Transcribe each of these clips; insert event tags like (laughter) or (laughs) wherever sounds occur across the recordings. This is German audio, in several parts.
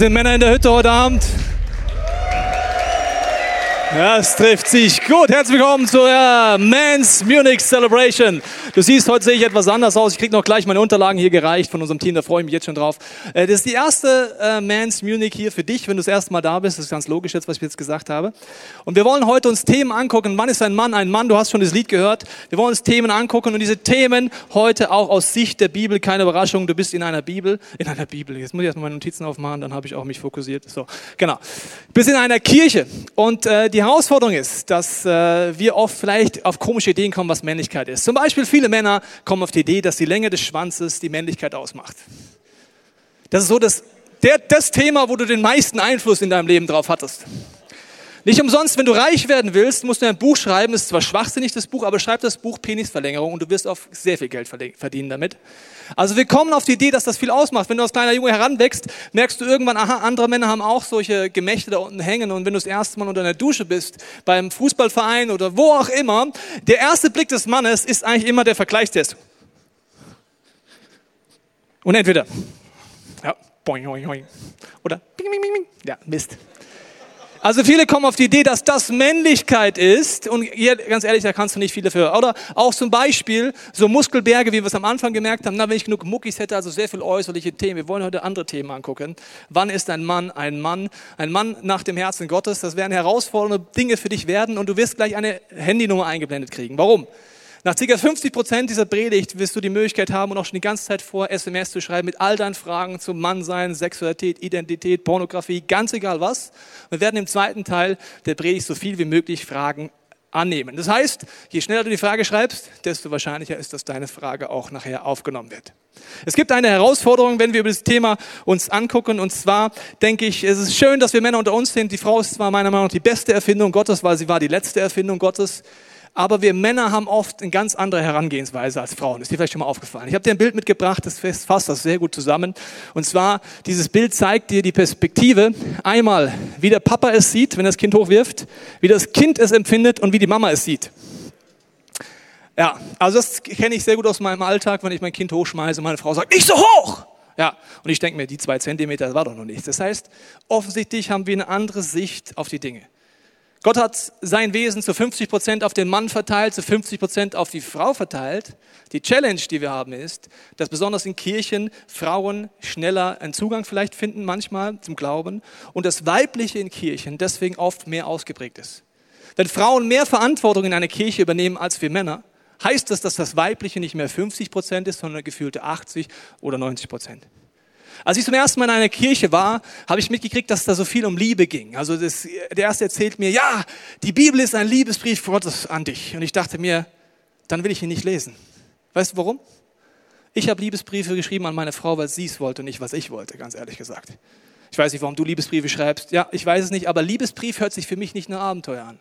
Sind Männer in der Hütte heute Abend? Ja, es trifft sich. Gut, herzlich willkommen zur Men's Munich Celebration. Du siehst, heute sehe ich etwas anders aus. Ich kriege noch gleich meine Unterlagen hier gereicht von unserem Team, da freue ich mich jetzt schon drauf. Äh, das ist die erste äh, Men's Munich hier für dich, wenn du das erste Mal da bist. Das ist ganz logisch jetzt, was ich jetzt gesagt habe. Und wir wollen heute uns Themen angucken. Wann ist ein Mann ein Mann? Du hast schon das Lied gehört. Wir wollen uns Themen angucken und diese Themen heute auch aus Sicht der Bibel. Keine Überraschung, du bist in einer Bibel. In einer Bibel. Jetzt muss ich erstmal meine Notizen aufmachen, dann habe ich auch mich fokussiert. So, genau. Du bist in einer Kirche und äh, die Herausforderung ist, dass äh, wir oft vielleicht auf komische Ideen kommen, was Männlichkeit ist. Zum Beispiel viele Männer kommen auf die Idee, dass die Länge des Schwanzes die Männlichkeit ausmacht. Das ist so das, der, das Thema, wo du den meisten Einfluss in deinem Leben drauf hattest. Nicht umsonst, wenn du reich werden willst, musst du ein Buch schreiben. Es ist zwar schwachsinnig, das Buch, aber schreib das Buch Penisverlängerung und du wirst auf sehr viel Geld verdienen damit. Also wir kommen auf die Idee, dass das viel ausmacht. Wenn du als kleiner Junge heranwächst, merkst du irgendwann, aha, andere Männer haben auch solche Gemächte da unten hängen. Und wenn du das erste Mal unter einer Dusche bist, beim Fußballverein oder wo auch immer, der erste Blick des Mannes ist eigentlich immer der Vergleichstest. Und entweder, ja, boing, boing, boing, oder bing, bing, bing, bing, ja, Mist. Also viele kommen auf die Idee, dass das Männlichkeit ist und hier, ganz ehrlich, da kannst du nicht viele für. Oder auch zum Beispiel so Muskelberge, wie wir es am Anfang gemerkt haben, na, wenn ich genug Muckis hätte, also sehr viel äußerliche Themen. Wir wollen heute andere Themen angucken. Wann ist ein Mann ein Mann? Ein Mann nach dem Herzen Gottes. Das werden herausfordernde Dinge für dich werden und du wirst gleich eine Handynummer eingeblendet kriegen. Warum? Nach ca. 50 Prozent dieser Predigt wirst du die Möglichkeit haben und auch schon die ganze Zeit vor, SMS zu schreiben mit all deinen Fragen zum Mannsein, Sexualität, Identität, Pornografie, ganz egal was. Wir werden im zweiten Teil der Predigt so viel wie möglich Fragen annehmen. Das heißt, je schneller du die Frage schreibst, desto wahrscheinlicher ist, dass deine Frage auch nachher aufgenommen wird. Es gibt eine Herausforderung, wenn wir über das Thema uns angucken. Und zwar denke ich, es ist schön, dass wir Männer unter uns sind. Die Frau ist zwar meiner Meinung nach die beste Erfindung Gottes, weil sie war die letzte Erfindung Gottes. Aber wir Männer haben oft eine ganz andere Herangehensweise als Frauen. Ist dir vielleicht schon mal aufgefallen? Ich habe dir ein Bild mitgebracht, das fasst das sehr gut zusammen. Und zwar, dieses Bild zeigt dir die Perspektive. Einmal, wie der Papa es sieht, wenn er das Kind hochwirft, wie das Kind es empfindet und wie die Mama es sieht. Ja, also das kenne ich sehr gut aus meinem Alltag, wenn ich mein Kind hochschmeiße und meine Frau sagt, nicht so hoch! Ja, und ich denke mir, die zwei Zentimeter, das war doch noch nichts. Das heißt, offensichtlich haben wir eine andere Sicht auf die Dinge. Gott hat sein Wesen zu 50 Prozent auf den Mann verteilt, zu 50 Prozent auf die Frau verteilt. Die Challenge, die wir haben, ist, dass besonders in Kirchen Frauen schneller einen Zugang vielleicht finden, manchmal zum Glauben, und das Weibliche in Kirchen deswegen oft mehr ausgeprägt ist. Wenn Frauen mehr Verantwortung in einer Kirche übernehmen als wir Männer, heißt das, dass das Weibliche nicht mehr 50 Prozent ist, sondern gefühlte 80 oder 90 Prozent. Als ich zum ersten Mal in einer Kirche war, habe ich mitgekriegt, dass da so viel um Liebe ging. Also das, der erste erzählt mir, ja, die Bibel ist ein Liebesbrief Gottes an dich. Und ich dachte mir, dann will ich ihn nicht lesen. Weißt du warum? Ich habe Liebesbriefe geschrieben an meine Frau, weil sie es wollte, nicht was ich wollte, ganz ehrlich gesagt. Ich weiß nicht, warum du Liebesbriefe schreibst. Ja, ich weiß es nicht, aber Liebesbrief hört sich für mich nicht nach Abenteuer an.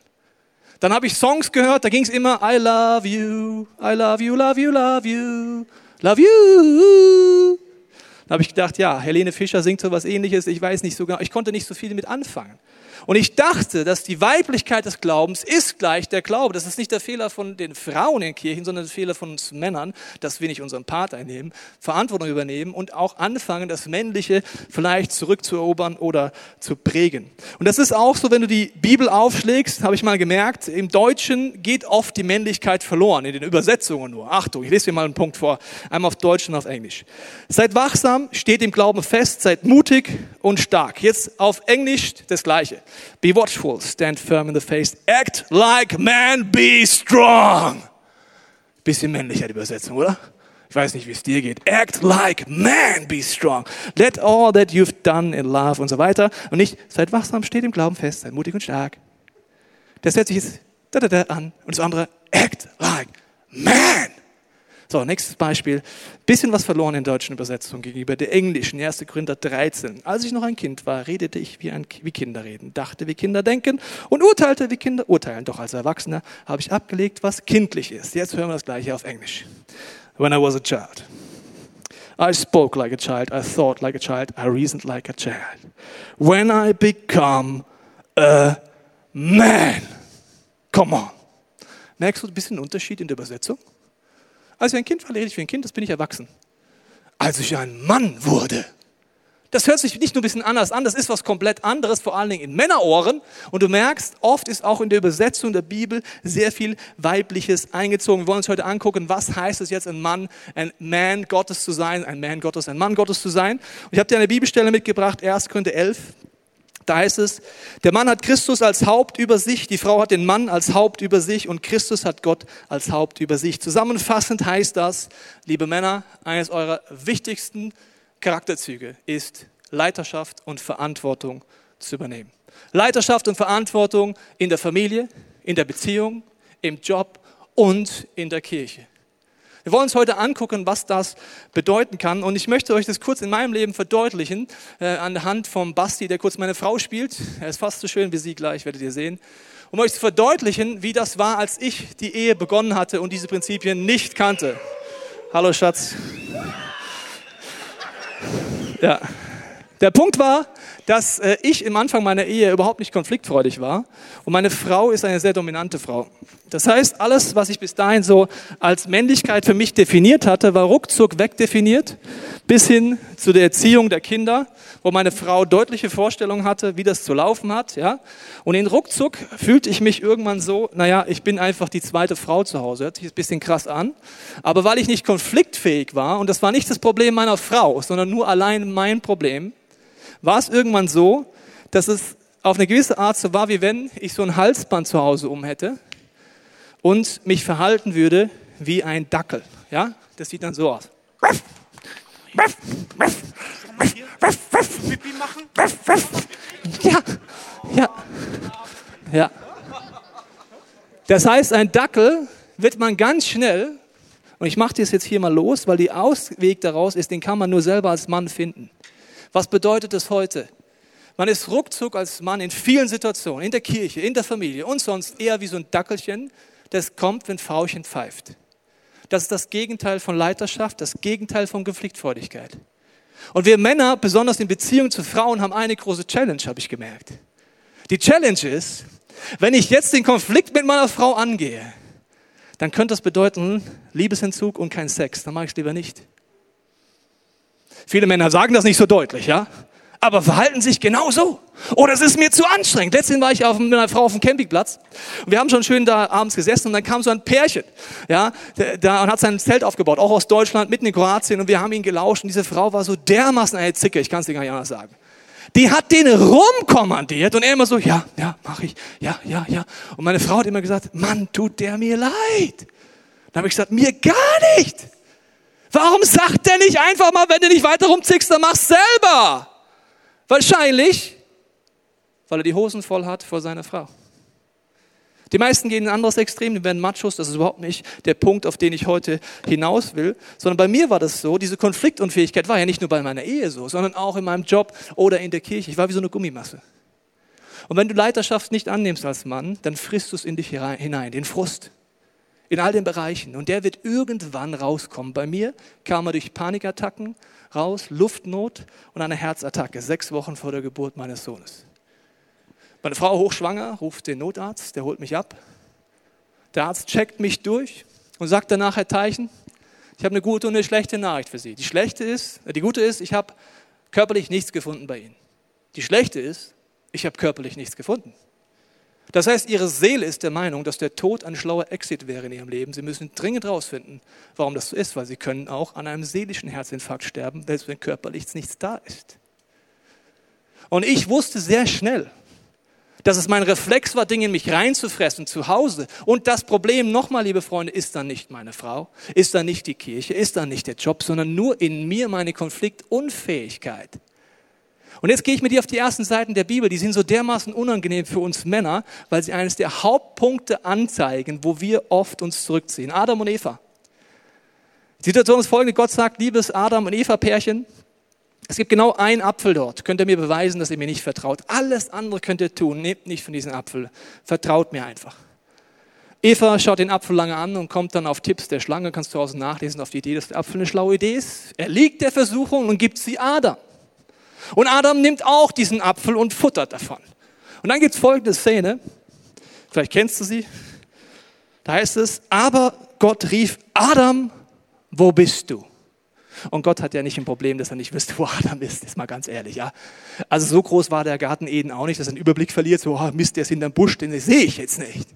Dann habe ich Songs gehört, da ging es immer I love you, I love you, love you, love you, love you. Da habe ich gedacht, ja, Helene Fischer singt so was ähnliches, ich weiß nicht so genau, ich konnte nicht so viel damit anfangen. Und ich dachte, dass die Weiblichkeit des Glaubens ist gleich der Glaube. Das ist nicht der Fehler von den Frauen in Kirchen, sondern der Fehler von uns Männern, dass wir nicht unseren Part einnehmen, Verantwortung übernehmen und auch anfangen, das Männliche vielleicht zurückzuerobern oder zu prägen. Und das ist auch so, wenn du die Bibel aufschlägst, habe ich mal gemerkt, im Deutschen geht oft die Männlichkeit verloren, in den Übersetzungen nur. Achtung, ich lese dir mal einen Punkt vor, einmal auf Deutsch und auf Englisch. Seid wachsam, wachsam, steht im Glauben fest, seid mutig und stark. Jetzt auf Englisch das Gleiche. Be watchful, stand firm in the face, act like man, be strong. Bisschen männlicher die Übersetzung, oder? Ich weiß nicht, wie es dir geht. Act like man, be strong. Let all that you've done in love und so weiter. Und nicht, seid wachsam, steht im Glauben fest, seid mutig und stark. Das hört sich jetzt da, da, da an. Und das andere, act like man. So, nächstes Beispiel. Bisschen was verloren in deutschen Übersetzungen gegenüber der englischen. 1. Korinther 13. Als ich noch ein Kind war, redete ich wie, ein, wie Kinder reden, dachte wie Kinder denken und urteilte wie Kinder urteilen. Doch als Erwachsener habe ich abgelegt, was kindlich ist. Jetzt hören wir das gleiche auf Englisch. When I was a child. I spoke like a child, I thought like a child, I reasoned like a child. When I become a man. Come on. Merkst du ein bisschen Unterschied in der Übersetzung? Als ich ein Kind war, rede ich wie ein Kind, das bin ich erwachsen. Als ich ein Mann wurde. Das hört sich nicht nur ein bisschen anders an, das ist was komplett anderes, vor allen Dingen in Männerohren. Und du merkst, oft ist auch in der Übersetzung der Bibel sehr viel Weibliches eingezogen. Wir wollen uns heute angucken, was heißt es jetzt, ein Mann, ein Man Gottes zu sein, ein Man Gottes, ein Mann Gottes zu sein. Und ich habe dir eine Bibelstelle mitgebracht, 1. Korinther 11, da heißt es, der Mann hat Christus als Haupt über sich, die Frau hat den Mann als Haupt über sich und Christus hat Gott als Haupt über sich. Zusammenfassend heißt das, liebe Männer, eines eurer wichtigsten Charakterzüge ist Leiterschaft und Verantwortung zu übernehmen. Leiterschaft und Verantwortung in der Familie, in der Beziehung, im Job und in der Kirche. Wir wollen uns heute angucken, was das bedeuten kann. Und ich möchte euch das kurz in meinem Leben verdeutlichen, äh, anhand vom Basti, der kurz meine Frau spielt. Er ist fast so schön wie sie gleich, werdet ihr sehen. Um euch zu verdeutlichen, wie das war, als ich die Ehe begonnen hatte und diese Prinzipien nicht kannte. Hallo Schatz. Ja. Der Punkt war, dass äh, ich im Anfang meiner Ehe überhaupt nicht konfliktfreudig war und meine Frau ist eine sehr dominante Frau. Das heißt, alles, was ich bis dahin so als Männlichkeit für mich definiert hatte, war ruckzuck wegdefiniert, bis hin zu der Erziehung der Kinder, wo meine Frau deutliche Vorstellungen hatte, wie das zu laufen hat. Ja? Und in ruckzuck fühlte ich mich irgendwann so, naja, ich bin einfach die zweite Frau zu Hause. Hört sich ein bisschen krass an. Aber weil ich nicht konfliktfähig war, und das war nicht das Problem meiner Frau, sondern nur allein mein Problem, war es irgendwann so, dass es auf eine gewisse Art so war, wie wenn ich so ein Halsband zu Hause um hätte und mich verhalten würde wie ein Dackel. Ja, das sieht dann so aus. Ja, ja, ja. Das heißt, ein Dackel wird man ganz schnell, und ich mache das jetzt hier mal los, weil der Ausweg daraus ist, den kann man nur selber als Mann finden. Was bedeutet es heute? Man ist ruckzuck als Mann in vielen Situationen, in der Kirche, in der Familie und sonst eher wie so ein Dackelchen, das kommt, wenn Frauchen pfeift. Das ist das Gegenteil von Leiterschaft, das Gegenteil von Konfliktfreudigkeit. Und wir Männer, besonders in Beziehung zu Frauen, haben eine große Challenge, habe ich gemerkt. Die Challenge ist, wenn ich jetzt den Konflikt mit meiner Frau angehe, dann könnte das bedeuten Liebesentzug und kein Sex. Dann mache ich es lieber nicht. Viele Männer sagen das nicht so deutlich, ja? Aber verhalten sich genau so. Oder es ist mir zu anstrengend. Letztens war ich auf, mit einer Frau auf dem Campingplatz und wir haben schon schön da abends gesessen und dann kam so ein Pärchen, ja, da und hat sein Zelt aufgebaut, auch aus Deutschland, mitten in Kroatien und wir haben ihn gelauscht und diese Frau war so dermaßen eine Zicke, ich kann es dir gar nicht anders sagen. Die hat den rumkommandiert und er immer so, ja, ja, mach ich, ja, ja, ja. Und meine Frau hat immer gesagt, Mann, tut der mir leid. Dann habe ich gesagt, mir gar nicht. Warum sagt der nicht einfach mal, wenn du nicht weiter rumzickst, dann mach's selber? Wahrscheinlich, weil er die Hosen voll hat vor seiner Frau. Die meisten gehen in ein anderes Extrem, die werden Machos, das ist überhaupt nicht der Punkt, auf den ich heute hinaus will, sondern bei mir war das so, diese Konfliktunfähigkeit war ja nicht nur bei meiner Ehe so, sondern auch in meinem Job oder in der Kirche. Ich war wie so eine Gummimasse. Und wenn du Leiterschaft nicht annimmst als Mann, dann frisst du es in dich hinein, den Frust, in all den Bereichen. Und der wird irgendwann rauskommen. Bei mir kam er durch Panikattacken raus, Luftnot und eine Herzattacke, sechs Wochen vor der Geburt meines Sohnes. Meine Frau hochschwanger, ruft den Notarzt, der holt mich ab. Der Arzt checkt mich durch und sagt danach, Herr Teichen, ich habe eine gute und eine schlechte Nachricht für Sie. Die schlechte ist, äh, die gute ist, ich habe körperlich nichts gefunden bei Ihnen. Die schlechte ist, ich habe körperlich nichts gefunden. Das heißt, ihre Seele ist der Meinung, dass der Tod ein schlauer Exit wäre in ihrem Leben. Sie müssen dringend herausfinden, warum das so ist, weil sie können auch an einem seelischen Herzinfarkt sterben, selbst wenn körperlich nichts da ist. Und ich wusste sehr schnell, dass es mein Reflex war, Dinge in mich reinzufressen zu Hause. Und das Problem, nochmal, liebe Freunde, ist dann nicht meine Frau, ist dann nicht die Kirche, ist dann nicht der Job, sondern nur in mir meine Konfliktunfähigkeit. Und jetzt gehe ich mit dir auf die ersten Seiten der Bibel, die sind so dermaßen unangenehm für uns Männer, weil sie eines der Hauptpunkte anzeigen, wo wir oft uns zurückziehen. Adam und Eva. Die Situation ist folgende, Gott sagt, liebes Adam und Eva Pärchen, es gibt genau einen Apfel dort. Könnt ihr mir beweisen, dass ihr mir nicht vertraut? Alles andere könnt ihr tun. Nehmt nicht von diesem Apfel. Vertraut mir einfach. Eva schaut den Apfel lange an und kommt dann auf Tipps der Schlange, kannst du draußen nachlesen, auf die Idee, dass der Apfel eine schlaue Idee ist. Er liegt der Versuchung und gibt sie Adam. Und Adam nimmt auch diesen Apfel und futtert davon. Und dann gibt es folgende Szene, vielleicht kennst du sie. Da heißt es, aber Gott rief, Adam, wo bist du? Und Gott hat ja nicht ein Problem, dass er nicht wüsste, wo Adam ist, ist mal ganz ehrlich. Ja? Also so groß war der Garten Eden auch nicht, dass er einen Überblick verliert, so, oh, Mist, der ist hinterm Busch, den sehe ich jetzt nicht.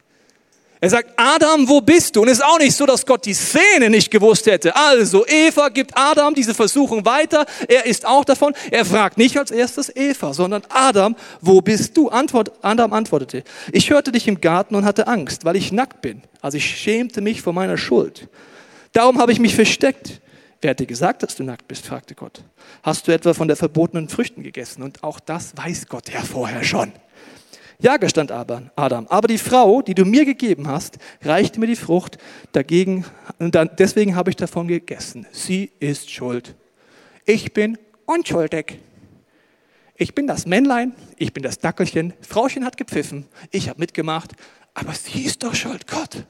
Er sagt, Adam, wo bist du? Und es ist auch nicht so, dass Gott die Szene nicht gewusst hätte. Also, Eva gibt Adam diese Versuchung weiter. Er ist auch davon. Er fragt nicht als erstes Eva, sondern Adam, wo bist du? Antwort, Adam antwortete, ich hörte dich im Garten und hatte Angst, weil ich nackt bin. Also ich schämte mich vor meiner Schuld. Darum habe ich mich versteckt. Wer hat dir gesagt, dass du nackt bist? fragte Gott. Hast du etwa von der verbotenen Früchten gegessen? Und auch das weiß Gott ja vorher schon. Ja, gestand Adam, aber die Frau, die du mir gegeben hast, reichte mir die Frucht, dagegen, und deswegen habe ich davon gegessen. Sie ist schuld. Ich bin unschuldig. Ich bin das Männlein, ich bin das Dackelchen, Frauchen hat gepfiffen, ich habe mitgemacht, aber sie ist doch schuld, Gott.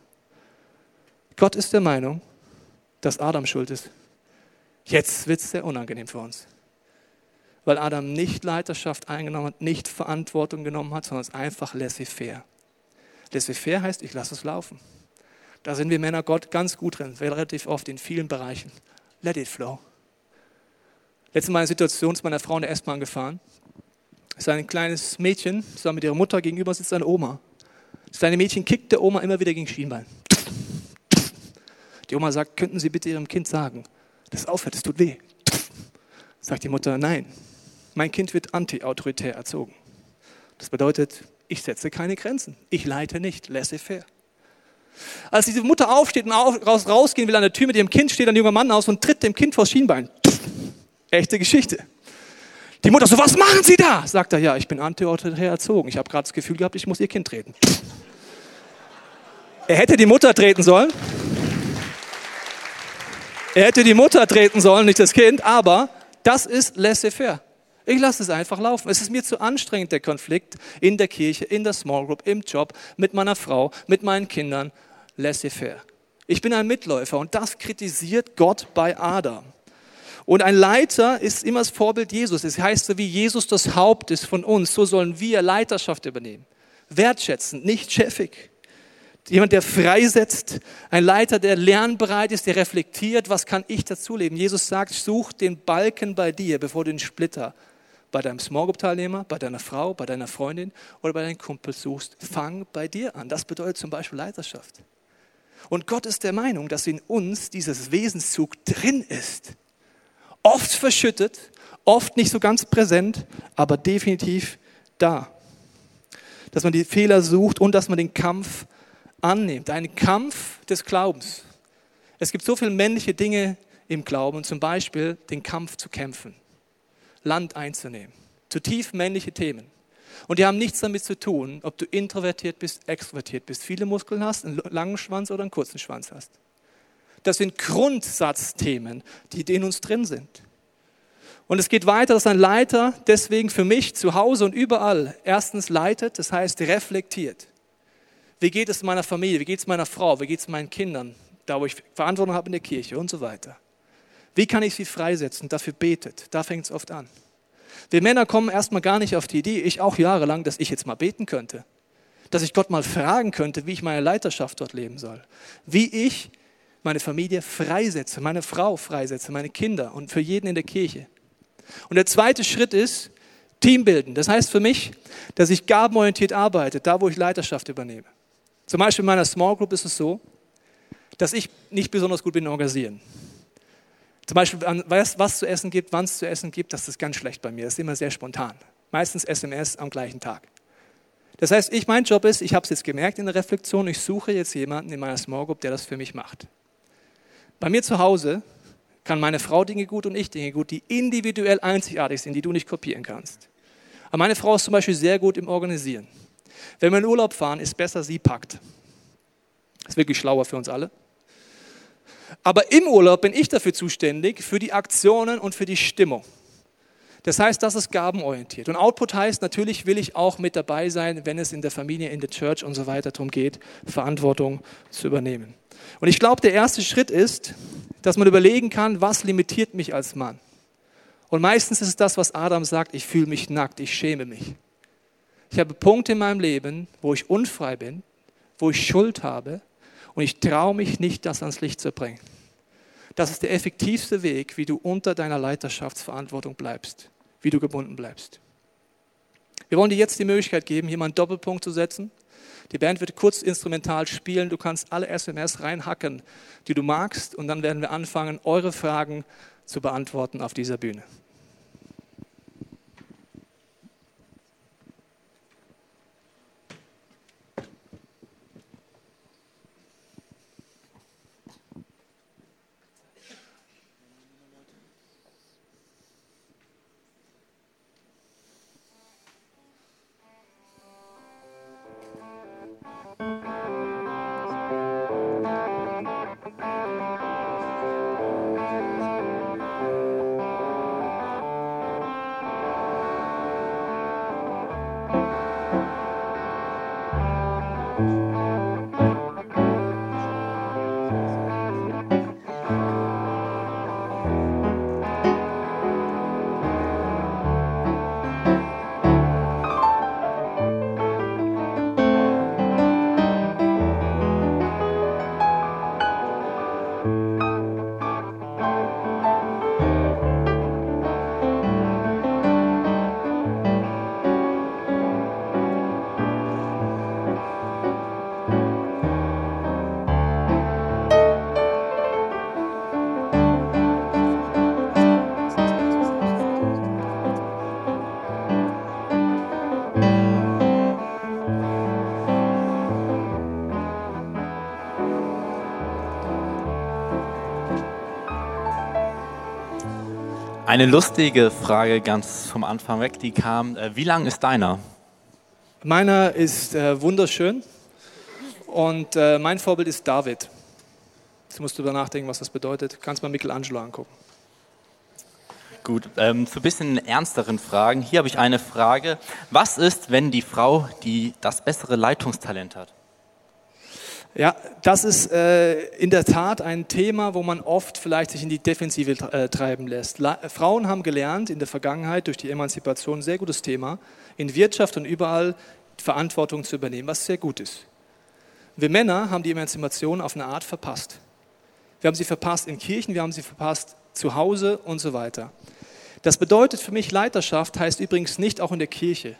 Gott ist der Meinung, dass Adam schuld ist. Jetzt wird es sehr unangenehm für uns. Weil Adam nicht Leiterschaft eingenommen hat, nicht Verantwortung genommen hat, sondern es einfach laissez-faire. Laissez-faire heißt, ich lasse es laufen. Da sind wir Männer Gott ganz gut drin, relativ oft in vielen Bereichen. Let it flow. Letztes Mal eine Situation ist meiner Frau in der S-Bahn gefahren. Es ist ein kleines Mädchen, zusammen mit ihrer Mutter, gegenüber sitzt eine Oma. Das kleine Mädchen kickt der Oma immer wieder gegen Schienbein. Die Oma sagt, könnten Sie bitte Ihrem Kind sagen, das aufhört, es tut weh. Sagt die Mutter, nein, mein Kind wird anti-autoritär erzogen. Das bedeutet, ich setze keine Grenzen. Ich leite nicht, laissez-faire. Als diese Mutter aufsteht und raus, rausgehen will an der Tür mit ihrem Kind, steht ein junger Mann aus und tritt dem Kind vors Schienbein. Echte Geschichte. Die Mutter so, was machen Sie da? Sagt er, ja, ich bin anti-autoritär erzogen. Ich habe gerade das Gefühl gehabt, ich muss Ihr Kind treten. Er hätte die Mutter treten sollen. Er hätte die Mutter treten sollen, nicht das Kind, aber das ist laissez-faire. Ich lasse es einfach laufen. Es ist mir zu anstrengend, der Konflikt in der Kirche, in der Small Group, im Job, mit meiner Frau, mit meinen Kindern. Laissez-faire. Ich bin ein Mitläufer und das kritisiert Gott bei Adam. Und ein Leiter ist immer das Vorbild Jesus. Es heißt, so wie Jesus das Haupt ist von uns, so sollen wir Leiterschaft übernehmen. Wertschätzend, nicht chefig. Jemand, der freisetzt, ein Leiter, der lernbereit ist, der reflektiert, was kann ich dazuleben. Jesus sagt, such den Balken bei dir, bevor du den Splitter bei deinem Small Group Teilnehmer, bei deiner Frau, bei deiner Freundin oder bei deinem Kumpel suchst. Fang bei dir an. Das bedeutet zum Beispiel Leiterschaft. Und Gott ist der Meinung, dass in uns dieses Wesenszug drin ist. Oft verschüttet, oft nicht so ganz präsent, aber definitiv da. Dass man die Fehler sucht und dass man den Kampf annimmt. Ein Kampf des Glaubens. Es gibt so viele männliche Dinge im Glauben, zum Beispiel den Kampf zu kämpfen, Land einzunehmen. Zutiefst männliche Themen. Und die haben nichts damit zu tun, ob du introvertiert bist, extrovertiert bist, viele Muskeln hast, einen langen Schwanz oder einen kurzen Schwanz hast. Das sind Grundsatzthemen, die in uns drin sind. Und es geht weiter, dass ein Leiter deswegen für mich zu Hause und überall erstens leitet, das heißt reflektiert. Wie geht es meiner Familie? Wie geht es meiner Frau? Wie geht es meinen Kindern? Da, wo ich Verantwortung habe in der Kirche und so weiter. Wie kann ich sie freisetzen? Dafür betet. Da fängt es oft an. Wir Männer kommen erstmal gar nicht auf die Idee, ich auch jahrelang, dass ich jetzt mal beten könnte. Dass ich Gott mal fragen könnte, wie ich meine Leiterschaft dort leben soll. Wie ich meine Familie freisetze, meine Frau freisetze, meine Kinder und für jeden in der Kirche. Und der zweite Schritt ist, Team bilden. Das heißt für mich, dass ich gabenorientiert arbeite, da wo ich Leiterschaft übernehme. Zum Beispiel in meiner Small Group ist es so, dass ich nicht besonders gut bin in Organisieren. Zum Beispiel, was, was zu essen gibt, wann es zu essen gibt, das ist ganz schlecht bei mir. Das ist immer sehr spontan. Meistens SMS am gleichen Tag. Das heißt, ich, mein Job ist, ich habe es jetzt gemerkt in der Reflexion, ich suche jetzt jemanden in meiner Small Group, der das für mich macht. Bei mir zu Hause kann meine Frau Dinge gut und ich Dinge gut, die individuell einzigartig sind, die du nicht kopieren kannst. Aber meine Frau ist zum Beispiel sehr gut im Organisieren. Wenn wir in Urlaub fahren, ist besser, sie packt. Das ist wirklich schlauer für uns alle. Aber im Urlaub bin ich dafür zuständig, für die Aktionen und für die Stimmung. Das heißt, das ist gabenorientiert. Und Output heißt, natürlich will ich auch mit dabei sein, wenn es in der Familie, in der Church und so weiter darum geht, Verantwortung zu übernehmen. Und ich glaube, der erste Schritt ist, dass man überlegen kann, was limitiert mich als Mann. Und meistens ist es das, was Adam sagt, ich fühle mich nackt, ich schäme mich. Ich habe Punkte in meinem Leben, wo ich unfrei bin, wo ich Schuld habe und ich traue mich nicht, das ans Licht zu bringen. Das ist der effektivste Weg, wie du unter deiner Leiterschaftsverantwortung bleibst, wie du gebunden bleibst. Wir wollen dir jetzt die Möglichkeit geben, hier mal einen Doppelpunkt zu setzen. Die Band wird kurz instrumental spielen. Du kannst alle SMS reinhacken, die du magst. Und dann werden wir anfangen, eure Fragen zu beantworten auf dieser Bühne. Eine lustige Frage ganz vom Anfang weg, die kam, äh, wie lang ist deiner? Meiner ist äh, wunderschön und äh, mein Vorbild ist David. Jetzt musst du darüber nachdenken, was das bedeutet. Du kannst mal Michelangelo angucken. Gut, ähm, zu ein bisschen ernsteren Fragen. Hier habe ich eine Frage. Was ist, wenn die Frau die, das bessere Leitungstalent hat? Ja, das ist äh, in der Tat ein Thema, wo man oft vielleicht sich in die Defensive äh, treiben lässt. La Frauen haben gelernt in der Vergangenheit durch die Emanzipation, sehr gutes Thema, in Wirtschaft und überall Verantwortung zu übernehmen, was sehr gut ist. Wir Männer haben die Emanzipation auf eine Art verpasst. Wir haben sie verpasst in Kirchen, wir haben sie verpasst zu Hause und so weiter. Das bedeutet für mich, Leiterschaft heißt übrigens nicht auch in der Kirche,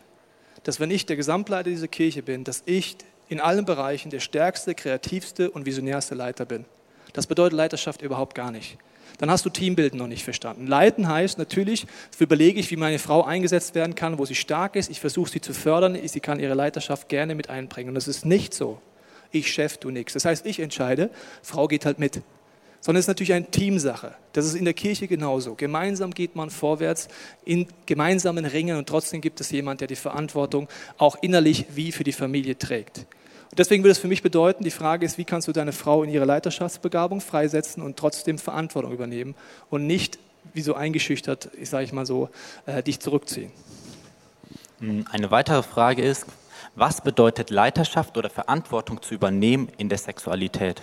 dass wenn ich der Gesamtleiter dieser Kirche bin, dass ich in allen Bereichen der stärkste, kreativste und visionärste Leiter bin. Das bedeutet Leiterschaft überhaupt gar nicht. Dann hast du Teambilden noch nicht verstanden. Leiten heißt natürlich, überlege ich, wie meine Frau eingesetzt werden kann, wo sie stark ist. Ich versuche sie zu fördern. Sie kann ihre Leiterschaft gerne mit einbringen. Und das ist nicht so. Ich Chef, du nix. Das heißt, ich entscheide, Frau geht halt mit. Sondern es ist natürlich eine Teamsache. Das ist in der Kirche genauso. Gemeinsam geht man vorwärts in gemeinsamen Ringen und trotzdem gibt es jemanden, der die Verantwortung auch innerlich wie für die Familie trägt. Und deswegen würde es für mich bedeuten, die Frage ist, wie kannst du deine Frau in ihre Leiterschaftsbegabung freisetzen und trotzdem Verantwortung übernehmen und nicht wie so eingeschüchtert, ich sage ich mal so, äh, dich zurückziehen. Hm, eine weitere Frage ist, was bedeutet Leiterschaft oder Verantwortung zu übernehmen in der Sexualität?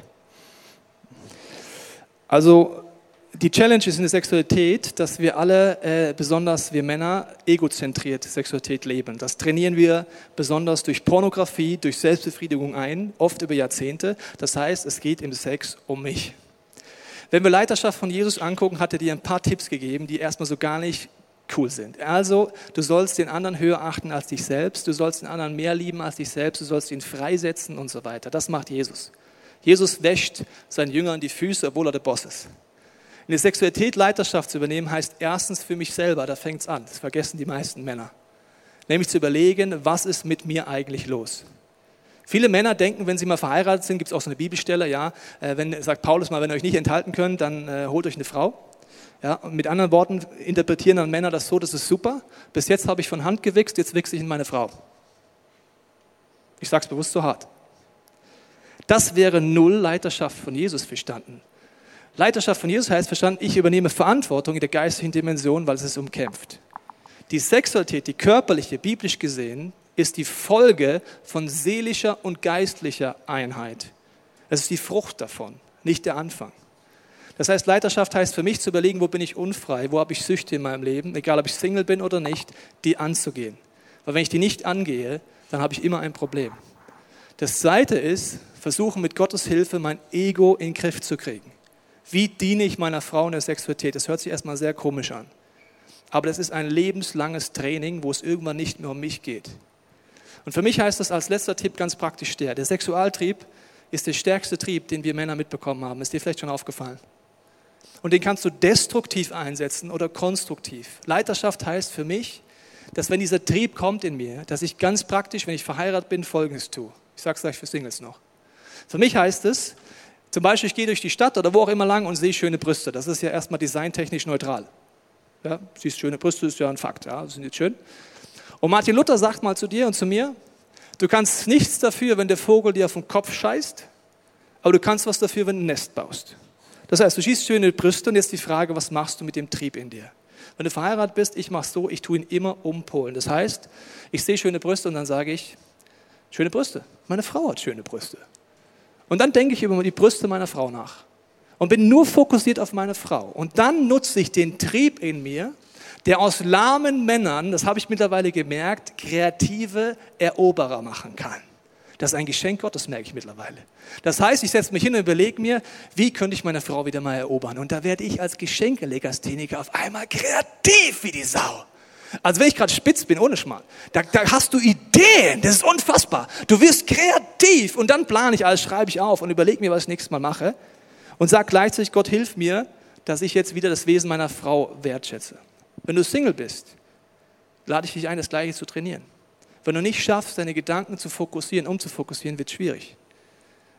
Also die Challenge ist in der Sexualität, dass wir alle, äh, besonders wir Männer, egozentriert Sexualität leben. Das trainieren wir besonders durch Pornografie, durch Selbstbefriedigung ein, oft über Jahrzehnte. Das heißt, es geht im Sex um mich. Wenn wir Leiterschaft von Jesus angucken, hat er dir ein paar Tipps gegeben, die erstmal so gar nicht cool sind. Also, du sollst den anderen höher achten als dich selbst, du sollst den anderen mehr lieben als dich selbst, du sollst ihn freisetzen und so weiter. Das macht Jesus. Jesus wäscht seinen Jüngern die Füße, obwohl er der Boss ist. In der Sexualität Leiterschaft zu übernehmen, heißt erstens für mich selber, da fängt es an, das vergessen die meisten Männer. Nämlich zu überlegen, was ist mit mir eigentlich los? Viele Männer denken, wenn sie mal verheiratet sind, gibt es auch so eine Bibelstelle, ja, äh, wenn, sagt Paulus mal, wenn ihr euch nicht enthalten könnt, dann äh, holt euch eine Frau. Ja, mit anderen Worten interpretieren dann Männer das so, das ist super. Bis jetzt habe ich von Hand gewichst, jetzt wichse ich in meine Frau. Ich sage es bewusst so hart. Das wäre null Leiterschaft von Jesus verstanden. Leiterschaft von Jesus heißt verstanden, ich übernehme Verantwortung in der geistigen Dimension, weil es es umkämpft. Die Sexualität, die körperliche, biblisch gesehen, ist die Folge von seelischer und geistlicher Einheit. Es ist die Frucht davon, nicht der Anfang. Das heißt, Leiterschaft heißt für mich zu überlegen, wo bin ich unfrei, wo habe ich Süchte in meinem Leben, egal ob ich Single bin oder nicht, die anzugehen. Weil wenn ich die nicht angehe, dann habe ich immer ein Problem. Das Zweite ist, versuchen mit Gottes Hilfe mein Ego in den Griff zu kriegen. Wie diene ich meiner Frau in der Sexualität? Das hört sich erstmal sehr komisch an. Aber das ist ein lebenslanges Training, wo es irgendwann nicht mehr um mich geht. Und für mich heißt das als letzter Tipp ganz praktisch der, der Sexualtrieb ist der stärkste Trieb, den wir Männer mitbekommen haben. Ist dir vielleicht schon aufgefallen? Und den kannst du destruktiv einsetzen oder konstruktiv. Leiterschaft heißt für mich, dass wenn dieser Trieb kommt in mir, dass ich ganz praktisch, wenn ich verheiratet bin, Folgendes tue. Ich sage es gleich für Singles noch. Für mich heißt es, zum Beispiel, ich gehe durch die Stadt oder wo auch immer lang und sehe schöne Brüste. Das ist ja erstmal designtechnisch neutral. Ja, siehst schöne Brüste, ist ja ein Fakt. Ja, sind jetzt schön. Und Martin Luther sagt mal zu dir und zu mir, du kannst nichts dafür, wenn der Vogel dir auf den Kopf scheißt, aber du kannst was dafür, wenn du ein Nest baust. Das heißt, du schießt schöne Brüste und jetzt die Frage, was machst du mit dem Trieb in dir? Wenn du verheiratet bist, ich mache so, ich tue ihn immer umpolen. Das heißt, ich sehe schöne Brüste und dann sage ich, schöne Brüste. Meine Frau hat schöne Brüste. Und dann denke ich über die Brüste meiner Frau nach und bin nur fokussiert auf meine Frau. Und dann nutze ich den Trieb in mir, der aus lahmen Männern, das habe ich mittlerweile gemerkt, kreative Eroberer machen kann. Das ist ein Geschenk Gottes, merke ich mittlerweile. Das heißt, ich setze mich hin und überlege mir, wie könnte ich meine Frau wieder mal erobern? Und da werde ich als Geschenkelegastheniker auf einmal kreativ wie die Sau. Also wenn ich gerade spitz bin, ohne Schmarrn, da, da hast du Ideen, das ist unfassbar. Du wirst kreativ und dann plane ich alles, schreibe ich auf und überlege mir, was ich nächstes Mal mache und sage gleichzeitig, Gott hilf mir, dass ich jetzt wieder das Wesen meiner Frau wertschätze. Wenn du Single bist, lade ich dich ein, das Gleiche zu trainieren. Wenn du nicht schaffst, deine Gedanken zu fokussieren, umzufokussieren, wird es schwierig.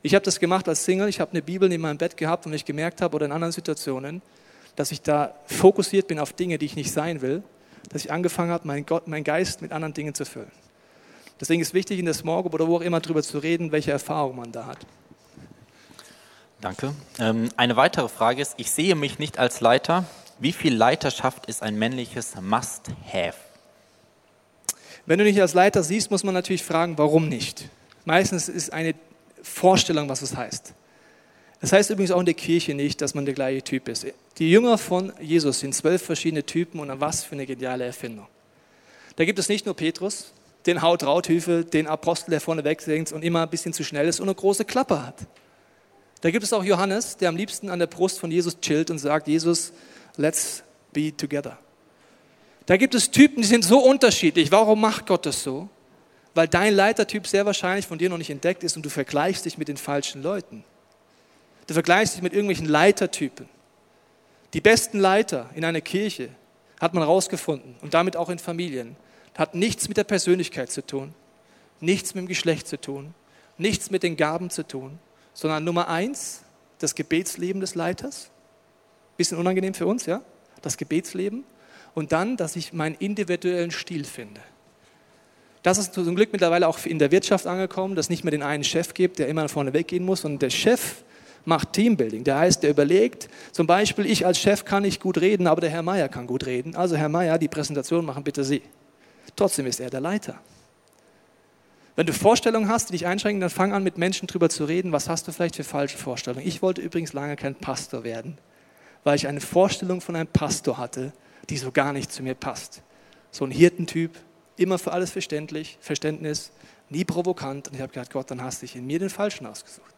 Ich habe das gemacht als Single, ich habe eine Bibel in meinem Bett gehabt und ich gemerkt habe, oder in anderen Situationen, dass ich da fokussiert bin auf Dinge, die ich nicht sein will, dass ich angefangen habe, meinen, meinen Geist mit anderen Dingen zu füllen. Deswegen ist wichtig, in der Small Group oder wo auch immer darüber zu reden, welche Erfahrung man da hat. Danke. Ähm, eine weitere Frage ist, ich sehe mich nicht als Leiter, wie viel Leiterschaft ist ein männliches Must-Have? Wenn du dich als Leiter siehst, muss man natürlich fragen, warum nicht? Meistens ist eine Vorstellung, was es heißt. Das heißt übrigens auch in der Kirche nicht, dass man der gleiche Typ ist. Die Jünger von Jesus sind zwölf verschiedene Typen und was für eine geniale Erfindung. Da gibt es nicht nur Petrus, den Haut-Rauthüfe, den Apostel, der vorne wegsingt und immer ein bisschen zu schnell ist und eine große Klappe hat. Da gibt es auch Johannes, der am liebsten an der Brust von Jesus chillt und sagt, Jesus, let's be together. Da gibt es Typen, die sind so unterschiedlich. Warum macht Gott das so? Weil dein Leitertyp sehr wahrscheinlich von dir noch nicht entdeckt ist und du vergleichst dich mit den falschen Leuten. Du vergleichst dich mit irgendwelchen Leitertypen. Die besten Leiter in einer Kirche hat man herausgefunden und damit auch in Familien, hat nichts mit der Persönlichkeit zu tun, nichts mit dem Geschlecht zu tun, nichts mit den Gaben zu tun, sondern Nummer eins, das Gebetsleben des Leiters, Bisschen unangenehm für uns, ja? Das Gebetsleben. Und dann, dass ich meinen individuellen Stil finde. Das ist zum Glück mittlerweile auch in der Wirtschaft angekommen, dass es nicht mehr den einen Chef gibt, der immer vorne weggehen muss, sondern der Chef macht Teambuilding. Der heißt, der überlegt, zum Beispiel, ich als Chef kann nicht gut reden, aber der Herr Meier kann gut reden. Also Herr Meier, die Präsentation machen bitte Sie. Trotzdem ist er der Leiter. Wenn du Vorstellungen hast, die dich einschränken, dann fang an, mit Menschen drüber zu reden. Was hast du vielleicht für falsche Vorstellungen? Ich wollte übrigens lange kein Pastor werden weil ich eine Vorstellung von einem Pastor hatte, die so gar nicht zu mir passt. So ein Hirtentyp, immer für alles verständlich, Verständnis, nie provokant. Und ich habe gedacht, Gott, dann hast du dich in mir den Falschen ausgesucht.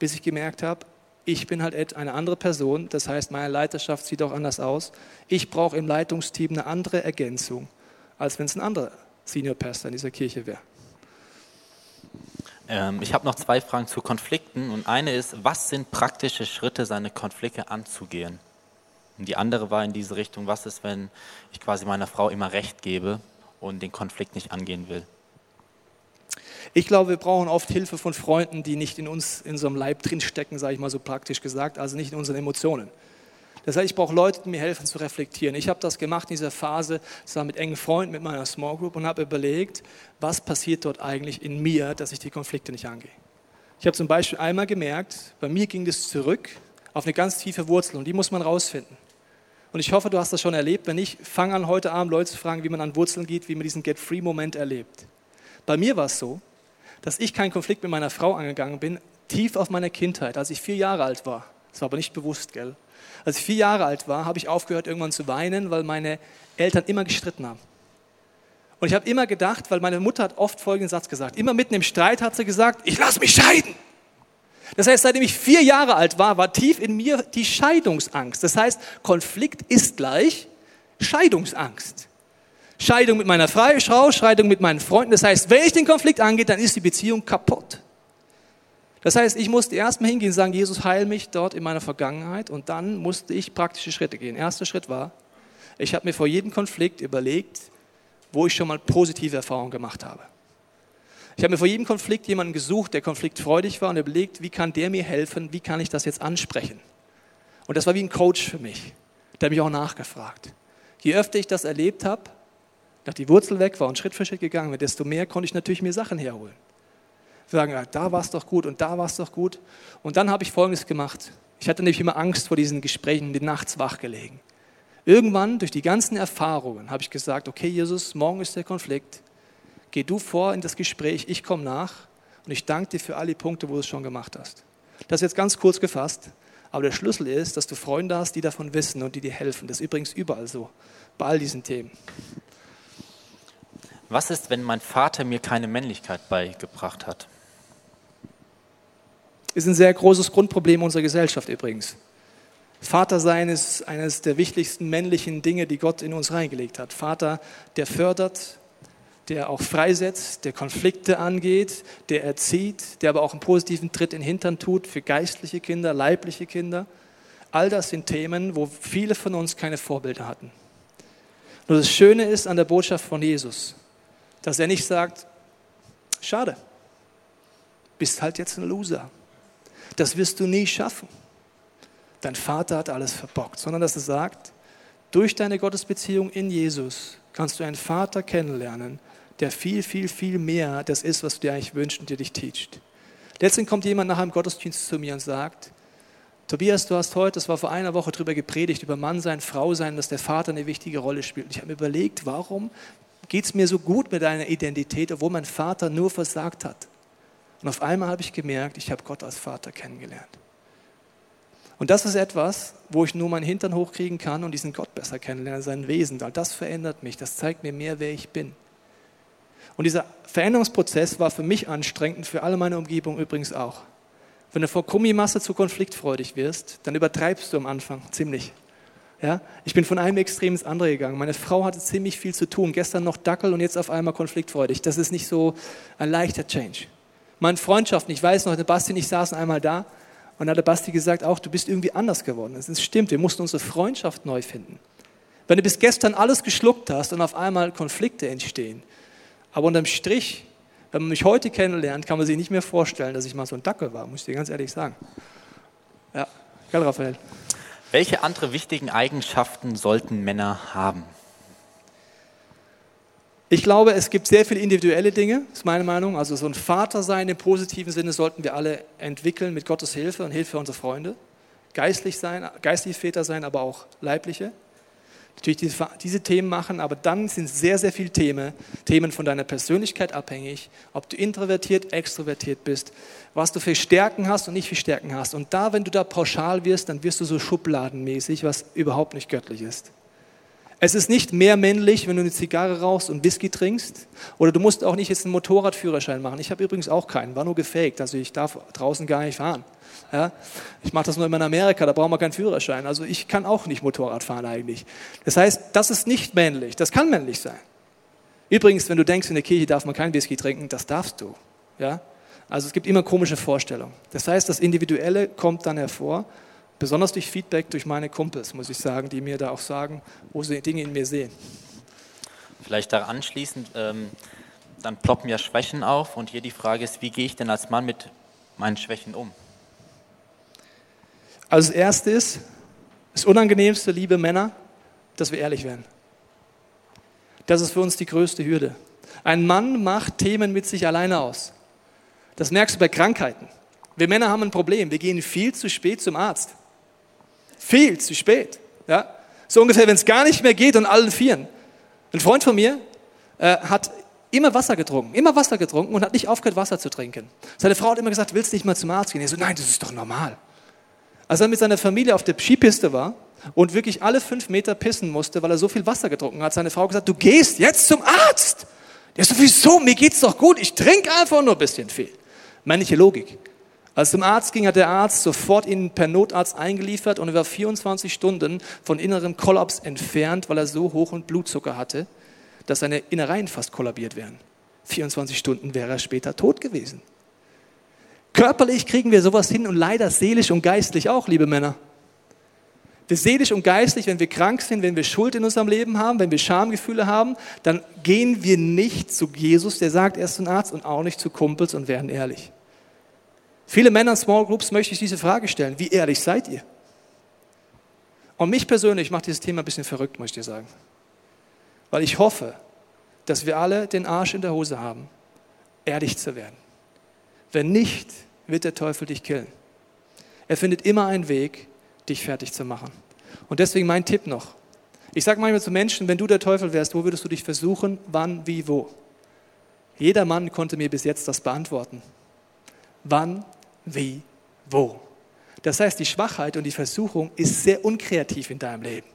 Bis ich gemerkt habe, ich bin halt eine andere Person, das heißt, meine Leiterschaft sieht auch anders aus. Ich brauche im Leitungsteam eine andere Ergänzung, als wenn es ein anderer Senior Pastor in dieser Kirche wäre. Ähm, ich habe noch zwei Fragen zu Konflikten und eine ist, was sind praktische Schritte, seine Konflikte anzugehen? Und die andere war in diese Richtung, was ist, wenn ich quasi meiner Frau immer Recht gebe und den Konflikt nicht angehen will? Ich glaube, wir brauchen oft Hilfe von Freunden, die nicht in uns, in unserem Leib drinstecken, sage ich mal so praktisch gesagt, also nicht in unseren Emotionen. Das heißt, ich brauche Leute, die mir helfen zu reflektieren. Ich habe das gemacht in dieser Phase, das mit engen Freunden, mit meiner Small Group und habe überlegt, was passiert dort eigentlich in mir, dass ich die Konflikte nicht angehe. Ich habe zum Beispiel einmal gemerkt, bei mir ging das zurück auf eine ganz tiefe Wurzel und die muss man rausfinden. Und ich hoffe, du hast das schon erlebt. Wenn nicht, fang an, heute Abend Leute zu fragen, wie man an Wurzeln geht, wie man diesen Get-Free-Moment erlebt. Bei mir war es so, dass ich keinen Konflikt mit meiner Frau angegangen bin, tief auf meiner Kindheit, als ich vier Jahre alt war. Das war aber nicht bewusst, gell? Als ich vier Jahre alt war, habe ich aufgehört, irgendwann zu weinen, weil meine Eltern immer gestritten haben. Und ich habe immer gedacht, weil meine Mutter hat oft folgenden Satz gesagt. Immer mitten im Streit hat sie gesagt, ich lasse mich scheiden. Das heißt, seitdem ich vier Jahre alt war, war tief in mir die Scheidungsangst. Das heißt, Konflikt ist gleich Scheidungsangst. Scheidung mit meiner Frau, Scheidung mit meinen Freunden. Das heißt, wenn ich den Konflikt angehe, dann ist die Beziehung kaputt. Das heißt, ich musste erstmal hingehen und sagen, Jesus, heil mich dort in meiner Vergangenheit. Und dann musste ich praktische Schritte gehen. Erster Schritt war, ich habe mir vor jedem Konflikt überlegt, wo ich schon mal positive Erfahrungen gemacht habe. Ich habe mir vor jedem Konflikt jemanden gesucht, der konfliktfreudig war und überlegt, wie kann der mir helfen, wie kann ich das jetzt ansprechen. Und das war wie ein Coach für mich. Der mich auch nachgefragt. Je öfter ich das erlebt habe, nach die Wurzel weg war und Schritt für Schritt gegangen bin, desto mehr konnte ich natürlich mir Sachen herholen. Sagen, da war es doch gut und da war es doch gut. Und dann habe ich Folgendes gemacht. Ich hatte nämlich immer Angst vor diesen Gesprächen, bin nachts wach gelegen. Irgendwann, durch die ganzen Erfahrungen, habe ich gesagt, okay Jesus, morgen ist der Konflikt geh du vor in das Gespräch, ich komme nach und ich danke dir für alle Punkte, wo du es schon gemacht hast. Das ist jetzt ganz kurz gefasst, aber der Schlüssel ist, dass du Freunde hast, die davon wissen und die dir helfen. Das ist übrigens überall so, bei all diesen Themen. Was ist, wenn mein Vater mir keine Männlichkeit beigebracht hat? Ist ein sehr großes Grundproblem unserer Gesellschaft übrigens. Vater sein ist eines der wichtigsten männlichen Dinge, die Gott in uns reingelegt hat. Vater, der fördert, der auch freisetzt, der Konflikte angeht, der erzieht, der aber auch einen positiven Tritt in den Hintern tut für geistliche Kinder, leibliche Kinder. All das sind Themen, wo viele von uns keine Vorbilder hatten. Nur das Schöne ist an der Botschaft von Jesus, dass er nicht sagt, schade, bist halt jetzt ein Loser. Das wirst du nie schaffen. Dein Vater hat alles verbockt, sondern dass er sagt, durch deine Gottesbeziehung in Jesus kannst du einen Vater kennenlernen, der viel, viel, viel mehr das ist, was du dir eigentlich wünschst und dir dich teacht. Letztendlich kommt jemand nach einem Gottesdienst zu mir und sagt, Tobias, du hast heute, das war vor einer Woche drüber gepredigt, über Mann sein, Frau sein, dass der Vater eine wichtige Rolle spielt. Und ich habe mir überlegt, warum geht es mir so gut mit deiner Identität, obwohl mein Vater nur versagt hat. Und auf einmal habe ich gemerkt, ich habe Gott als Vater kennengelernt. Und das ist etwas, wo ich nur meinen Hintern hochkriegen kann und diesen Gott besser kennenlernen, sein Wesen. Weil das verändert mich, das zeigt mir mehr, wer ich bin. Und dieser Veränderungsprozess war für mich anstrengend für alle meine Umgebung übrigens auch. Wenn du vor Krummimasse zu konfliktfreudig wirst, dann übertreibst du am Anfang ziemlich. Ja? Ich bin von einem Extrem ins andere gegangen. Meine Frau hatte ziemlich viel zu tun. Gestern noch Dackel und jetzt auf einmal konfliktfreudig. Das ist nicht so ein leichter Change. Meine Freundschaften, ich weiß noch, Basti und ich saßen einmal da und da hat der Basti gesagt, auch du bist irgendwie anders geworden. Das stimmt, wir mussten unsere Freundschaft neu finden. Wenn du bis gestern alles geschluckt hast und auf einmal Konflikte entstehen, aber unterm Strich, wenn man mich heute kennenlernt, kann man sich nicht mehr vorstellen, dass ich mal so ein Dackel war, muss ich dir ganz ehrlich sagen. Ja, geil, Raphael. Welche andere wichtigen Eigenschaften sollten Männer haben? Ich glaube, es gibt sehr viele individuelle Dinge, ist meine Meinung. Also so ein Vater sein im positiven Sinne sollten wir alle entwickeln mit Gottes Hilfe und Hilfe unserer Freunde. Geistlich sein, geistliche Väter sein, aber auch leibliche natürlich diese, diese, Themen machen, aber dann sind sehr, sehr viele Themen, Themen von deiner Persönlichkeit abhängig, ob du introvertiert, extrovertiert bist, was du für Stärken hast und nicht für Stärken hast. Und da, wenn du da pauschal wirst, dann wirst du so schubladenmäßig, was überhaupt nicht göttlich ist. Es ist nicht mehr männlich, wenn du eine Zigarre rauchst und Whisky trinkst. Oder du musst auch nicht jetzt einen Motorradführerschein machen. Ich habe übrigens auch keinen, war nur gefaked. Also ich darf draußen gar nicht fahren. Ja? Ich mache das nur immer in Amerika, da brauchen wir keinen Führerschein. Also ich kann auch nicht Motorrad fahren eigentlich. Das heißt, das ist nicht männlich, das kann männlich sein. Übrigens, wenn du denkst, in der Kirche darf man kein Whisky trinken, das darfst du. Ja? Also es gibt immer komische Vorstellungen. Das heißt, das Individuelle kommt dann hervor, besonders durch Feedback durch meine Kumpels, muss ich sagen, die mir da auch sagen, wo sie Dinge in mir sehen. Vielleicht da anschließend, ähm, dann ploppen ja Schwächen auf und hier die Frage ist, wie gehe ich denn als Mann mit meinen Schwächen um? Also das Erste ist, das Unangenehmste, liebe Männer, dass wir ehrlich werden. Das ist für uns die größte Hürde. Ein Mann macht Themen mit sich alleine aus. Das merkst du bei Krankheiten. Wir Männer haben ein Problem. Wir gehen viel zu spät zum Arzt. Viel zu spät. Ja? So ungefähr, wenn es gar nicht mehr geht und allen Vieren. Ein Freund von mir äh, hat immer Wasser getrunken, immer Wasser getrunken und hat nicht aufgehört, Wasser zu trinken. Seine Frau hat immer gesagt, willst du nicht mal zum Arzt gehen? Er so, nein, das ist doch normal. Als er mit seiner Familie auf der Skipiste war und wirklich alle fünf Meter pissen musste, weil er so viel Wasser getrunken hat, seine Frau gesagt, du gehst jetzt zum Arzt. Der so, wieso? Mir geht's doch gut. Ich trinke einfach nur ein bisschen viel. Männliche Logik. Als zum Arzt ging, hat der Arzt sofort ihn per Notarzt eingeliefert und er war 24 Stunden von innerem Kollaps entfernt, weil er so hohen Blutzucker hatte, dass seine Innereien fast kollabiert wären. 24 Stunden wäre er später tot gewesen. Körperlich kriegen wir sowas hin und leider seelisch und geistlich auch, liebe Männer. Wir seelisch und geistlich, wenn wir krank sind, wenn wir Schuld in unserem Leben haben, wenn wir Schamgefühle haben, dann gehen wir nicht zu Jesus, der sagt, er ist ein Arzt, und auch nicht zu Kumpels und werden ehrlich. Viele Männer in Small Groups möchte ich diese Frage stellen. Wie ehrlich seid ihr? Und mich persönlich macht dieses Thema ein bisschen verrückt, muss ich dir sagen. Weil ich hoffe, dass wir alle den Arsch in der Hose haben, ehrlich zu werden. Wenn nicht, wird der Teufel dich killen. Er findet immer einen Weg, dich fertig zu machen. Und deswegen mein Tipp noch. Ich sage manchmal zu Menschen, wenn du der Teufel wärst, wo würdest du dich versuchen, wann, wie, wo? Jeder Mann konnte mir bis jetzt das beantworten. Wann, wie, wo? Das heißt, die Schwachheit und die Versuchung ist sehr unkreativ in deinem Leben.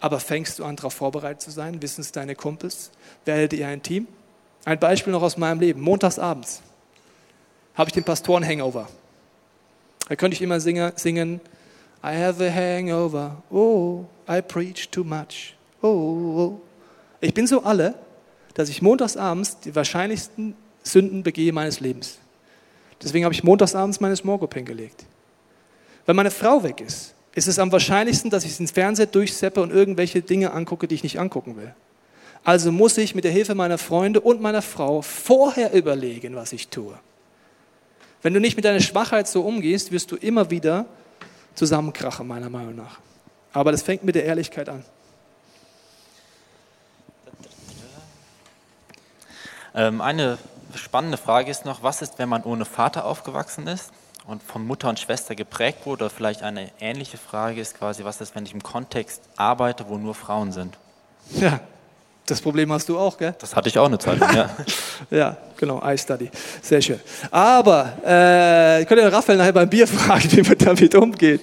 Aber fängst du an, darauf vorbereitet zu sein? Wissen es deine Kumpels? Werdet ihr ein Team? Ein Beispiel noch aus meinem Leben. Montagsabends habe ich den Pastoren-Hangover. Da könnte ich immer singen, I have a hangover, oh, I preach too much, oh, oh. Ich bin so alle, dass ich montagsabends die wahrscheinlichsten Sünden begehe meines Lebens. Deswegen habe ich montagsabends meine Smorgop hingelegt. Wenn meine Frau weg ist, ist es am wahrscheinlichsten, dass ich ins Fernseher durchseppe und irgendwelche Dinge angucke, die ich nicht angucken will. Also muss ich mit der Hilfe meiner Freunde und meiner Frau vorher überlegen, was ich tue. Wenn du nicht mit deiner Schwachheit so umgehst, wirst du immer wieder zusammenkrachen, meiner Meinung nach. Aber das fängt mit der Ehrlichkeit an. Ähm, eine spannende Frage ist noch, was ist, wenn man ohne Vater aufgewachsen ist und von Mutter und Schwester geprägt wurde? Oder vielleicht eine ähnliche Frage ist quasi, was ist, wenn ich im Kontext arbeite, wo nur Frauen sind? Ja, das Problem hast du auch, gell? Das hatte ich auch eine Zeit lang, ja. (laughs) ja, genau, iStudy. Sehr schön. Aber, äh, ich könnte Raphael nachher beim Bier (laughs) fragen, wie man damit umgeht.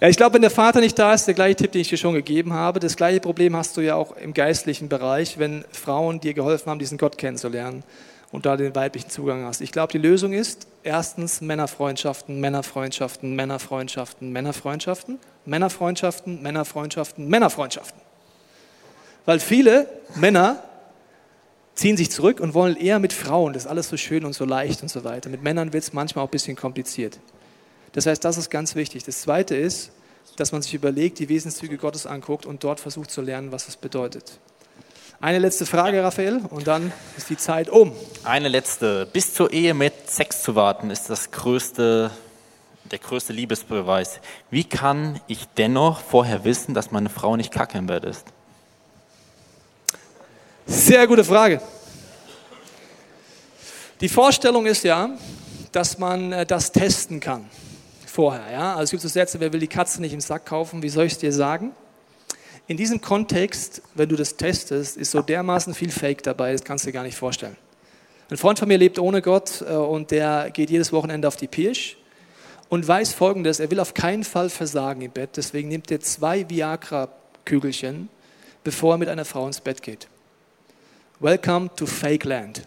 Ja, ich glaube, wenn der Vater nicht da ist, der gleiche Tipp, den ich dir schon gegeben habe. Das gleiche Problem hast du ja auch im geistlichen Bereich, wenn Frauen dir geholfen haben, diesen Gott kennenzulernen und da den weiblichen Zugang hast. Ich glaube, die Lösung ist erstens Männerfreundschaften, Männerfreundschaften, Männerfreundschaften, Männerfreundschaften, Männerfreundschaften, Männerfreundschaften, Männerfreundschaften. Weil viele Männer ziehen sich zurück und wollen eher mit Frauen, das ist alles so schön und so leicht und so weiter. Mit Männern wird es manchmal auch ein bisschen kompliziert. Das heißt, das ist ganz wichtig. Das Zweite ist, dass man sich überlegt, die Wesenszüge Gottes anguckt und dort versucht zu lernen, was es bedeutet. Eine letzte Frage, Raphael, und dann ist die Zeit um. Eine letzte. Bis zur Ehe mit Sex zu warten, ist das größte, der größte Liebesbeweis. Wie kann ich dennoch vorher wissen, dass meine Frau nicht kacke im Bett ist? Sehr gute Frage. Die Vorstellung ist ja, dass man äh, das testen kann vorher. Ja? Also es gibt so Sätze, wer will die Katze nicht im Sack kaufen, wie soll ich es dir sagen? In diesem Kontext, wenn du das testest, ist so dermaßen viel Fake dabei, das kannst du dir gar nicht vorstellen. Ein Freund von mir lebt ohne Gott äh, und der geht jedes Wochenende auf die Pirsch und weiß folgendes, er will auf keinen Fall versagen im Bett, deswegen nimmt er zwei Viagra-Kügelchen bevor er mit einer Frau ins Bett geht. Welcome to Fake Land.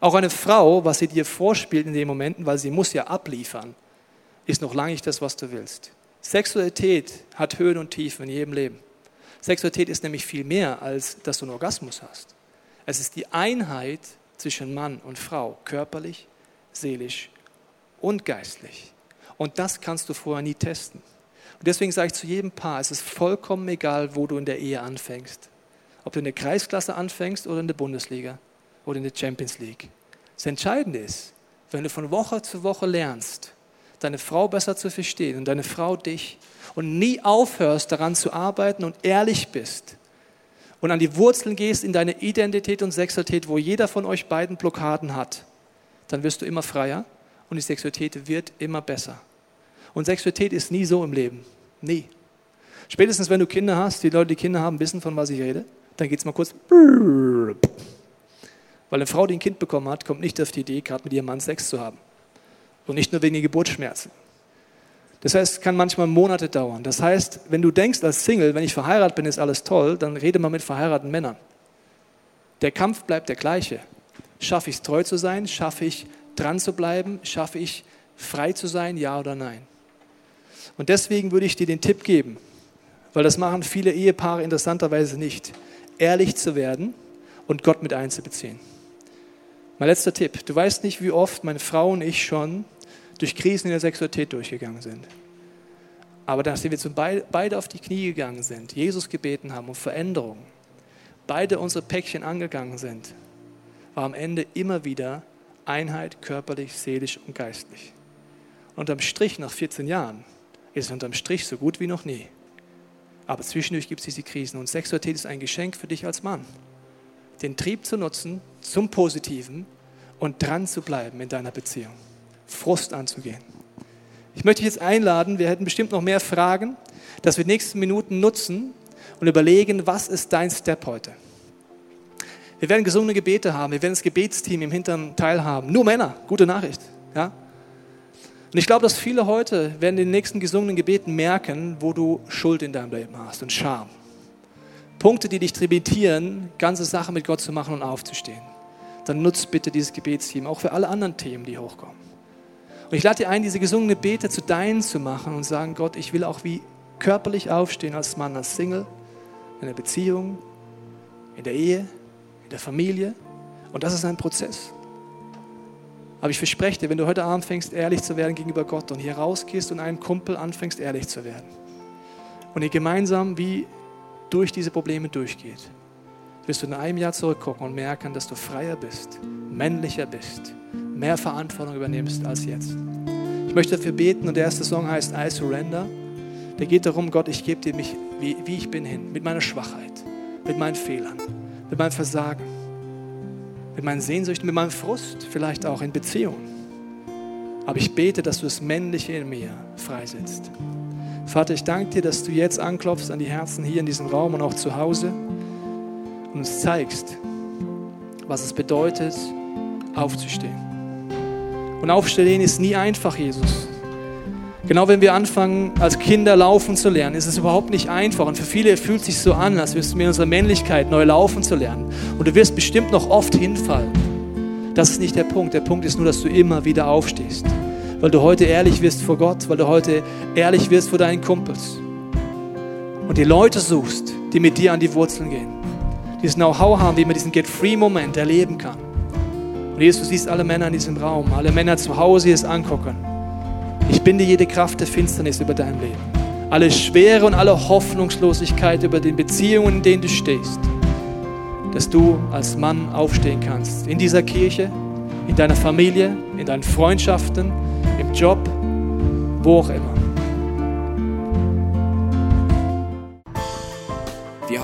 Auch eine Frau, was sie dir vorspielt in den Momenten, weil sie muss ja abliefern, ist noch lange nicht das, was du willst. Sexualität hat Höhen und Tiefen in jedem Leben. Sexualität ist nämlich viel mehr, als dass du einen Orgasmus hast. Es ist die Einheit zwischen Mann und Frau, körperlich, seelisch und geistlich. Und das kannst du vorher nie testen. Und deswegen sage ich zu jedem Paar, es ist vollkommen egal, wo du in der Ehe anfängst. Ob du in der Kreisklasse anfängst oder in der Bundesliga oder in der Champions League. Das Entscheidende ist, wenn du von Woche zu Woche lernst, deine Frau besser zu verstehen und deine Frau dich und nie aufhörst daran zu arbeiten und ehrlich bist und an die Wurzeln gehst in deine Identität und Sexualität, wo jeder von euch beiden Blockaden hat, dann wirst du immer freier und die Sexualität wird immer besser. Und Sexualität ist nie so im Leben. Nie. Spätestens wenn du Kinder hast, die Leute, die Kinder haben, wissen, von was ich rede, dann geht es mal kurz. Weil eine Frau, die ein Kind bekommen hat, kommt nicht auf die Idee, gerade mit ihrem Mann Sex zu haben. Und nicht nur wegen Geburtsschmerzen. Das heißt, es kann manchmal Monate dauern. Das heißt, wenn du denkst als Single, wenn ich verheiratet bin, ist alles toll, dann rede mal mit verheirateten Männern. Der Kampf bleibt der gleiche. Schaffe ich es treu zu sein? Schaffe ich dran zu bleiben? Schaffe ich frei zu sein? Ja oder nein? Und deswegen würde ich dir den Tipp geben, weil das machen viele Ehepaare interessanterweise nicht, ehrlich zu werden und Gott mit einzubeziehen. Mein letzter Tipp. Du weißt nicht, wie oft meine Frau und ich schon durch Krisen in der Sexualität durchgegangen sind. Aber dass wir beide auf die Knie gegangen sind, Jesus gebeten haben um Veränderung, beide unsere Päckchen angegangen sind, war am Ende immer wieder Einheit körperlich, seelisch und geistlich. Unterm Strich nach 14 Jahren ist es unterm Strich so gut wie noch nie. Aber zwischendurch gibt es diese Krisen und Sexualität ist ein Geschenk für dich als Mann. Den Trieb zu nutzen zum Positiven und dran zu bleiben in deiner Beziehung. Frust anzugehen. Ich möchte dich jetzt einladen, wir hätten bestimmt noch mehr Fragen, dass wir die nächsten Minuten nutzen und überlegen, was ist dein Step heute? Wir werden gesungene Gebete haben, wir werden das Gebetsteam im hinteren Teil haben. Nur Männer, gute Nachricht. Ja? Und ich glaube, dass viele heute werden in den nächsten gesungenen Gebeten merken, wo du Schuld in deinem Leben hast und Scham. Punkte, die dich tributieren, ganze Sachen mit Gott zu machen und aufzustehen. Dann nutzt bitte dieses Gebetsteam, auch für alle anderen Themen, die hochkommen. Und ich lade dir ein, diese gesungenen Bete zu deinen zu machen und sagen, Gott, ich will auch wie körperlich aufstehen als Mann, als Single, in der Beziehung, in der Ehe, in der Familie. Und das ist ein Prozess. Aber ich verspreche dir, wenn du heute Abend fängst, ehrlich zu werden gegenüber Gott und hier rausgehst und einem Kumpel anfängst, ehrlich zu werden und ihr gemeinsam wie durch diese Probleme durchgeht, wirst du in einem Jahr zurückgucken und merken, dass du freier bist, männlicher bist, mehr Verantwortung übernimmst als jetzt. Ich möchte dafür beten und der erste Song heißt I Surrender. Der geht darum, Gott, ich gebe dir mich, wie, wie ich bin hin, mit meiner Schwachheit, mit meinen Fehlern, mit meinem Versagen mit meinen Sehnsüchten, mit meinem Frust, vielleicht auch in Beziehungen. Aber ich bete, dass du das Männliche in mir freisetzt. Vater, ich danke dir, dass du jetzt anklopfst an die Herzen hier in diesem Raum und auch zu Hause und uns zeigst, was es bedeutet, aufzustehen. Und aufstehen ist nie einfach, Jesus. Genau wenn wir anfangen, als Kinder laufen zu lernen, ist es überhaupt nicht einfach. Und für viele fühlt es sich so an, als wirst du mit unserer Männlichkeit neu laufen zu lernen. Und du wirst bestimmt noch oft hinfallen. Das ist nicht der Punkt. Der Punkt ist nur, dass du immer wieder aufstehst. Weil du heute ehrlich wirst vor Gott, weil du heute ehrlich wirst vor deinen Kumpels. Und die Leute suchst, die mit dir an die Wurzeln gehen. Die das Know-how haben, wie man diesen Get-Free-Moment erleben kann. Und Jesus, du siehst alle Männer in diesem Raum, alle Männer zu Hause, die es angucken. Ich binde jede Kraft der Finsternis über dein Leben. Alle Schwere und alle Hoffnungslosigkeit über den Beziehungen, in denen du stehst. Dass du als Mann aufstehen kannst. In dieser Kirche, in deiner Familie, in deinen Freundschaften, im Job, wo auch immer.